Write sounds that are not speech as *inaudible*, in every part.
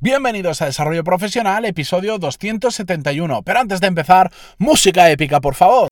Bienvenidos a Desarrollo Profesional, episodio 271. Pero antes de empezar, música épica, por favor.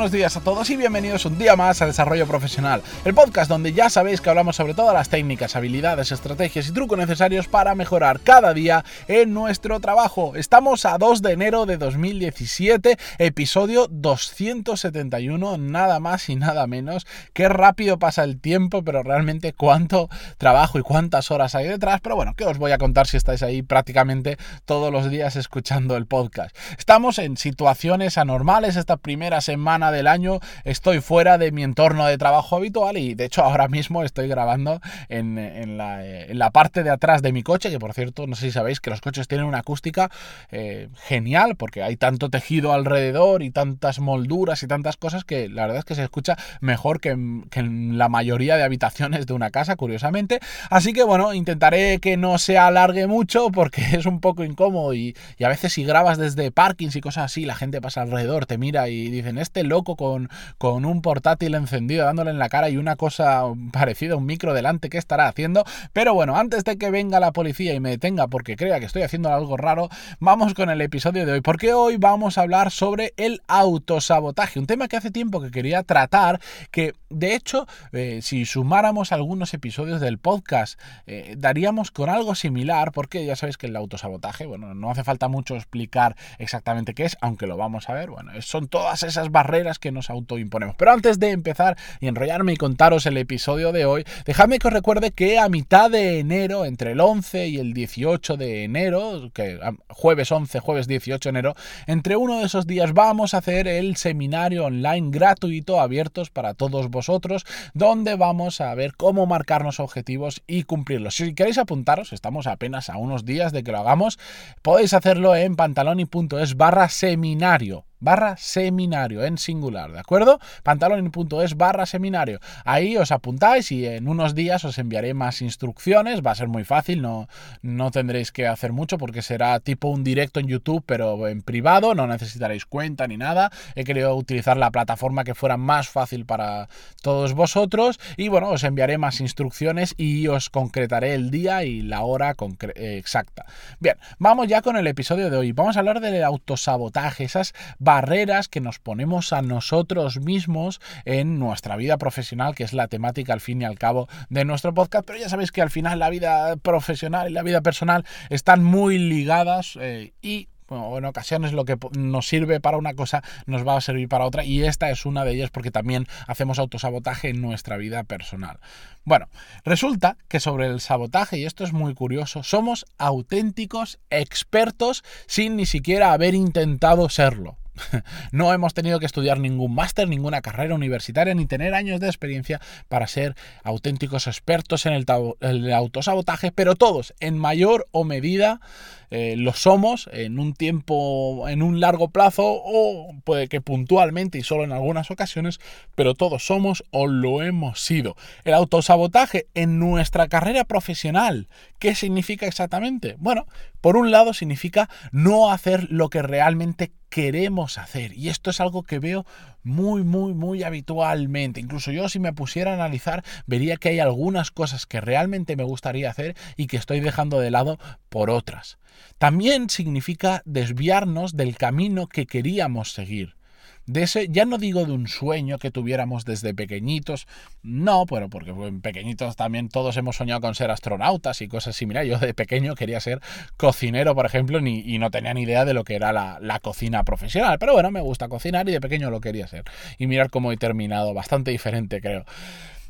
Buenos días a todos y bienvenidos un día más a Desarrollo Profesional, el podcast donde ya sabéis que hablamos sobre todas las técnicas, habilidades, estrategias y trucos necesarios para mejorar cada día en nuestro trabajo. Estamos a 2 de enero de 2017, episodio 271, nada más y nada menos. Qué rápido pasa el tiempo, pero realmente cuánto trabajo y cuántas horas hay detrás. Pero bueno, ¿qué os voy a contar si estáis ahí prácticamente todos los días escuchando el podcast? Estamos en situaciones anormales esta primera semana del año estoy fuera de mi entorno de trabajo habitual y de hecho ahora mismo estoy grabando en, en, la, en la, parte de atrás de mi coche, que por cierto no sé si sabéis que los coches tienen una acústica eh, genial porque hay tanto tejido alrededor y tantas molduras y tantas cosas que la verdad es que se escucha mejor que en, que en la mayoría de habitaciones de una casa, curiosamente. Así que bueno, intentaré que no se alargue mucho porque es un poco incómodo y, y a veces si grabas desde parkings y cosas así, la gente pasa alrededor, te mira y dicen, este loco con, con un portátil encendido dándole en la cara y una cosa parecida un micro delante, ¿qué estará haciendo? Pero bueno, antes de que venga la policía y me detenga porque crea que estoy haciendo algo raro, vamos con el episodio de hoy, porque hoy vamos a hablar sobre el autosabotaje, un tema que hace tiempo que quería tratar, que de hecho, eh, si sumáramos algunos episodios del podcast, eh, daríamos con algo similar, porque ya sabéis que el autosabotaje, bueno, no hace falta mucho explicar exactamente qué es, aunque lo vamos a ver, bueno, son todas esas barreras que nos autoimponemos. Pero antes de empezar y enrollarme y contaros el episodio de hoy, dejadme que os recuerde que a mitad de enero, entre el 11 y el 18 de enero, que jueves 11, jueves 18 de enero, entre uno de esos días vamos a hacer el seminario online gratuito abiertos para todos vosotros, donde vamos a ver cómo marcarnos objetivos y cumplirlos. Si queréis apuntaros, estamos apenas a unos días de que lo hagamos, podéis hacerlo en pantaloni.es barra seminario barra seminario en singular, ¿de acuerdo? Pantaloni.es barra seminario. Ahí os apuntáis y en unos días os enviaré más instrucciones. Va a ser muy fácil, no, no tendréis que hacer mucho porque será tipo un directo en YouTube, pero en privado, no necesitaréis cuenta ni nada. He querido utilizar la plataforma que fuera más fácil para todos vosotros y bueno, os enviaré más instrucciones y os concretaré el día y la hora exacta. Bien, vamos ya con el episodio de hoy. Vamos a hablar del autosabotaje, esas barreras que nos ponemos a nosotros mismos en nuestra vida profesional, que es la temática al fin y al cabo de nuestro podcast. Pero ya sabéis que al final la vida profesional y la vida personal están muy ligadas eh, y en ocasiones lo que nos sirve para una cosa nos va a servir para otra y esta es una de ellas porque también hacemos autosabotaje en nuestra vida personal. Bueno, resulta que sobre el sabotaje, y esto es muy curioso, somos auténticos expertos sin ni siquiera haber intentado serlo. *laughs* No hemos tenido que estudiar ningún máster, ninguna carrera universitaria, ni tener años de experiencia para ser auténticos expertos en el, autosabotaje, pero todos, en mayor o medida, eh, lo somos en un tiempo, en un largo plazo, o puede que puntualmente y solo en algunas ocasiones, pero todos somos o lo hemos sido. El autosabotaje en nuestra carrera profesional, ¿qué significa exactamente? Bueno, por un lado significa no hacer lo que realmente queremos hacer. Y esto es algo que veo muy, muy, muy habitualmente. Incluso yo si me pusiera a analizar, vería que hay algunas cosas que realmente me gustaría hacer y que estoy dejando de lado por otras. También significa desviarnos del camino que queríamos seguir de ese, ya no digo de un sueño que tuviéramos desde pequeñitos, no, pero porque en pequeñitos también todos hemos soñado con ser astronautas y cosas similares. Yo de pequeño quería ser cocinero, por ejemplo, ni, y no tenía ni idea de lo que era la, la cocina profesional. Pero bueno, me gusta cocinar y de pequeño lo quería ser. Y mirar cómo he terminado, bastante diferente creo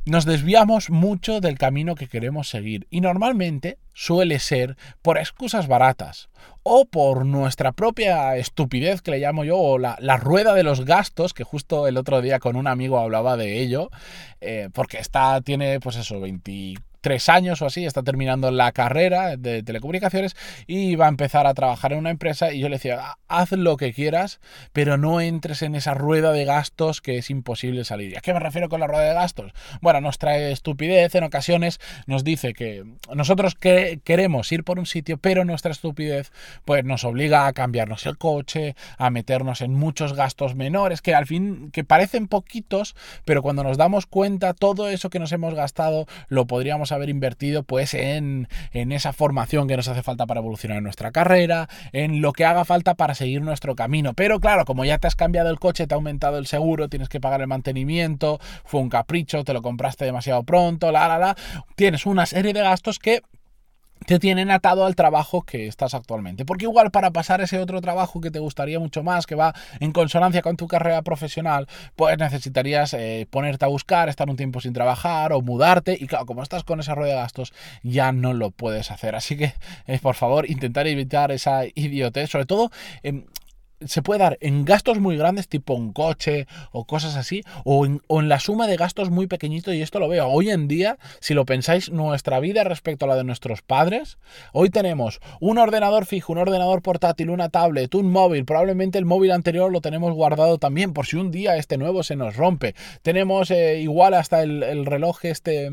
nos desviamos mucho del camino que queremos seguir y normalmente suele ser por excusas baratas o por nuestra propia estupidez que le llamo yo o la, rueda de los gastos que justo el otro día con un amigo hablaba de ello eh, porque está tiene pues eso 20 tres años o así, está terminando la carrera de telecomunicaciones y va a empezar a trabajar en una empresa y yo le decía, haz lo que quieras, pero no entres en esa rueda de gastos que es imposible salir. ¿A qué me refiero con la rueda de gastos? Bueno, nos trae estupidez, en ocasiones nos dice que nosotros que queremos ir por un sitio, pero nuestra estupidez pues nos obliga a cambiarnos el coche, a meternos en muchos gastos menores, que al fin, que parecen poquitos, pero cuando nos damos cuenta, todo eso que nos hemos gastado lo podríamos haber invertido pues en, en esa formación que nos hace falta para evolucionar nuestra carrera, en lo que haga falta para seguir nuestro camino. Pero claro, como ya te has cambiado el coche, te ha aumentado el seguro, tienes que pagar el mantenimiento, fue un capricho, te lo compraste demasiado pronto, la, la, la, tienes una serie de gastos que te tienen atado al trabajo que estás actualmente. Porque igual para pasar ese otro trabajo que te gustaría mucho más, que va en consonancia con tu carrera profesional, pues necesitarías eh, ponerte a buscar, estar un tiempo sin trabajar o mudarte. Y claro, como estás con esa rueda de gastos, ya no lo puedes hacer. Así que, eh, por favor, intentar evitar esa idiotez. Sobre todo, em, se puede dar en gastos muy grandes, tipo un coche o cosas así, o en, la suma de gastos muy pequeñitos, y esto lo veo hoy en día, si lo pensáis, nuestra vida respecto a la de nuestros padres, hoy tenemos un ordenador fijo, un ordenador portátil, una tablet, un móvil, probablemente el móvil anterior lo tenemos guardado también, por si un día este nuevo se nos rompe, tenemos eh, igual hasta el, el reloj este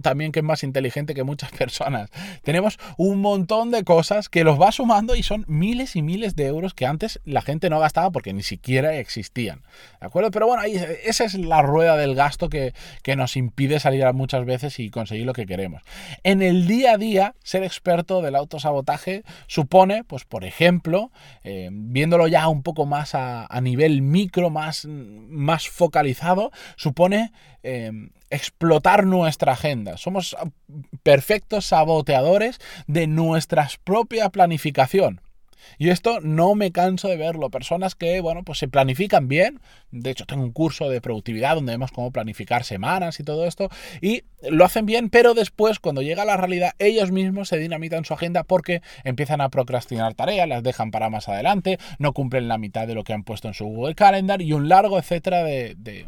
también que es más inteligente que muchas *laughs* personas. Tenemos un montón de cosas que los va sumando y son miles y miles de euros que antes la gente no gastaba porque ni siquiera existían. ¿De acuerdo? Pero bueno, ahí, esa es la rueda del gasto que, nos impide salir muchas veces y conseguir lo que queremos. En el día a día, ser experto del autosabotaje supone, pues por ejemplo, eh, viéndolo ya un poco más a, nivel micro, más, más focalizado, supone eh, explotar nuestra agenda. Somos perfectos saboteadores de nuestra propia planificación. Y esto no me canso de verlo. Personas que, bueno, pues se planifican bien. De hecho, tengo un curso de productividad donde vemos cómo planificar semanas y todo esto. Y lo hacen bien, pero después, cuando llega la realidad, ellos mismos se dinamitan su agenda porque empiezan a procrastinar tareas, las dejan para más adelante, no cumplen la mitad de lo que han puesto en su Google Calendar y un largo etcétera de, de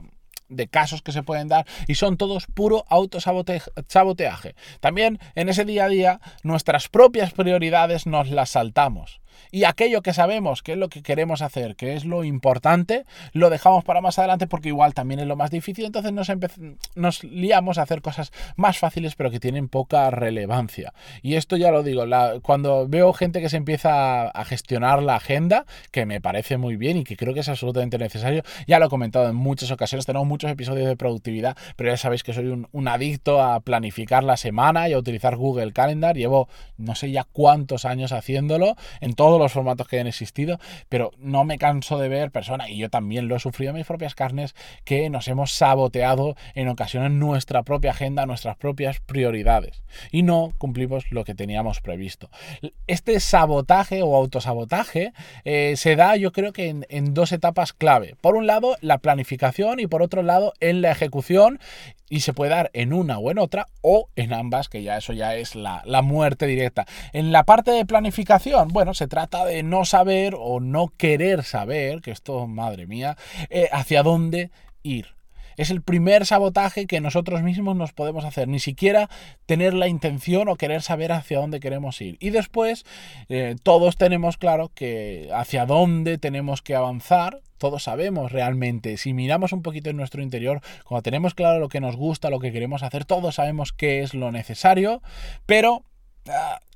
de casos que se pueden dar y son todos puro autosaboteaje. También en ese día a día nuestras propias prioridades nos las saltamos y aquello que sabemos que es lo que queremos hacer, que es lo importante, lo dejamos para más adelante porque igual también es lo más difícil, entonces nos, nos liamos a hacer cosas más fáciles pero que tienen poca relevancia. Y esto ya lo digo, cuando veo gente que se empieza a gestionar la agenda, que me parece muy bien y que creo que es absolutamente necesario, ya lo he comentado en muchas ocasiones, tenemos muchos episodios de productividad, pero ya sabéis que soy un, un adicto a planificar la semana y a utilizar Google Calendar, llevo no sé ya cuántos años haciéndolo. En todos los formatos que hayan existido, pero no me canso de ver personas, y yo también lo he sufrido en mis propias carnes, que nos hemos saboteado en ocasiones nuestra propia agenda, nuestras propias prioridades, y no cumplimos lo que teníamos previsto. Este sabotaje o autosabotaje eh, se da yo creo que en, en dos etapas clave. Por un lado, la planificación y por otro lado, en la ejecución y se puede dar en una o en otra o en ambas, que ya eso ya es la, muerte directa. En la parte de planificación, bueno, se trata de no saber o no querer saber, que esto, madre mía, eh, hacia dónde ir. Es el primer sabotaje que nosotros mismos nos podemos hacer, ni siquiera tener la intención o querer saber hacia dónde queremos ir. Y después eh, todos tenemos claro que hacia dónde tenemos que avanzar, todos sabemos realmente. Si miramos un poquito en nuestro interior, cuando tenemos claro lo que nos gusta, lo que queremos hacer, todos sabemos qué es lo necesario, pero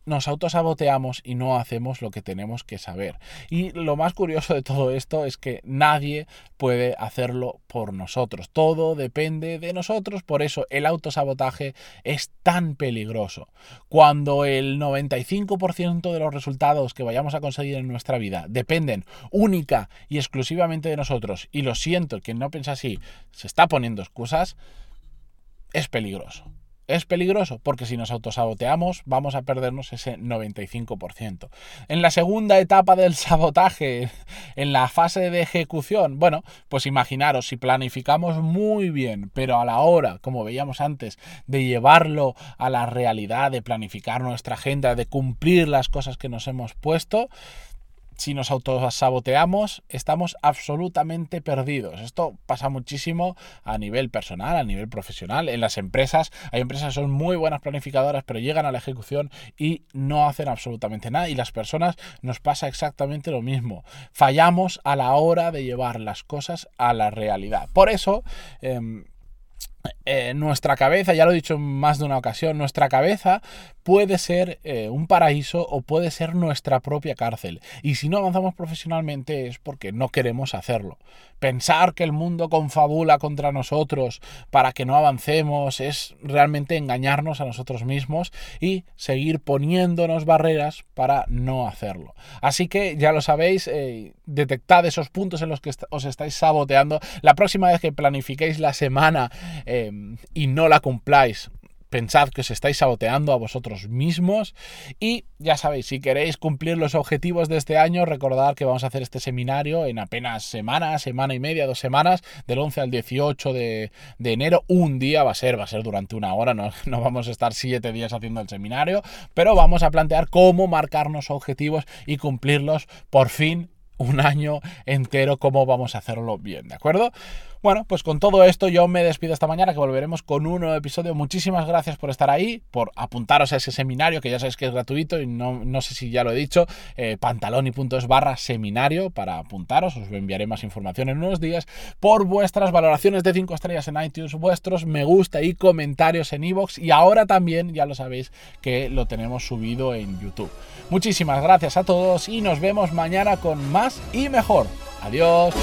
nos autosaboteamos y no hacemos lo que tenemos que saber. Y lo más curioso de todo esto es que nadie puede hacerlo por nosotros. Todo depende de nosotros, por eso el autosabotaje es tan peligroso. Cuando el 95% de los resultados que vayamos a conseguir en nuestra vida dependen única y exclusivamente de nosotros, y lo siento, quien no piensa así se está poniendo excusas, es peligroso. Es peligroso porque si nos autosaboteamos vamos a perdernos ese 95%. En la segunda etapa del *laughs* sabotaje, en la fase de ejecución, bueno, pues imaginaros, si planificamos muy bien, pero a la hora, como veíamos antes, de llevarlo a la realidad, de planificar nuestra agenda, de cumplir las cosas que nos hemos puesto, si nos autosaboteamos, estamos absolutamente perdidos. Esto pasa muchísimo a nivel personal, a nivel profesional. En las empresas, hay empresas que son muy buenas planificadoras, pero llegan a la ejecución y no hacen absolutamente nada. Y las personas nos pasa exactamente lo mismo. Fallamos a la hora de llevar las cosas a la realidad. Por eso, em, eh, nuestra cabeza, ya lo he dicho más de una ocasión, nuestra cabeza puede ser eh, un paraíso o puede ser nuestra propia cárcel. Y si no avanzamos profesionalmente es porque no queremos hacerlo. Pensar que el mundo confabula contra nosotros para que no avancemos es realmente engañarnos a nosotros mismos y seguir poniéndonos barreras para no hacerlo. Así que ya lo sabéis, eh, detectad esos puntos en los que os estáis saboteando. La próxima vez que planifiquéis la semana, Em, y no la cumpláis, pensad que os estáis saboteando a vosotros mismos y ya sabéis, si queréis cumplir los objetivos de este año, recordad que vamos a hacer este seminario en apenas semanas, semana y media, dos semanas, del 11 al 18 de, enero, un día va a ser, va a ser durante una hora, no, *laughs* no vamos a estar siete días haciendo el seminario, pero vamos a plantear cómo marcarnos objetivos y cumplirlos por fin un año entero, cómo vamos a hacerlo bien, ¿de acuerdo? Bueno, pues con todo esto yo me despido esta mañana, que volveremos con un nuevo episodio. Muchísimas gracias por estar ahí, por apuntaros a ese seminario, que ya sabéis que es gratuito y no, no sé si ya lo he dicho, eh, pantaloni.es barra seminario para apuntaros, os enviaré más información en unos días, por vuestras valoraciones de 5 estrellas en iTunes, vuestros me gusta y comentarios en iVoox y ahora también, ya lo sabéis, que lo tenemos subido en YouTube. Muchísimas gracias a todos y nos vemos mañana con más y mejor. Adiós.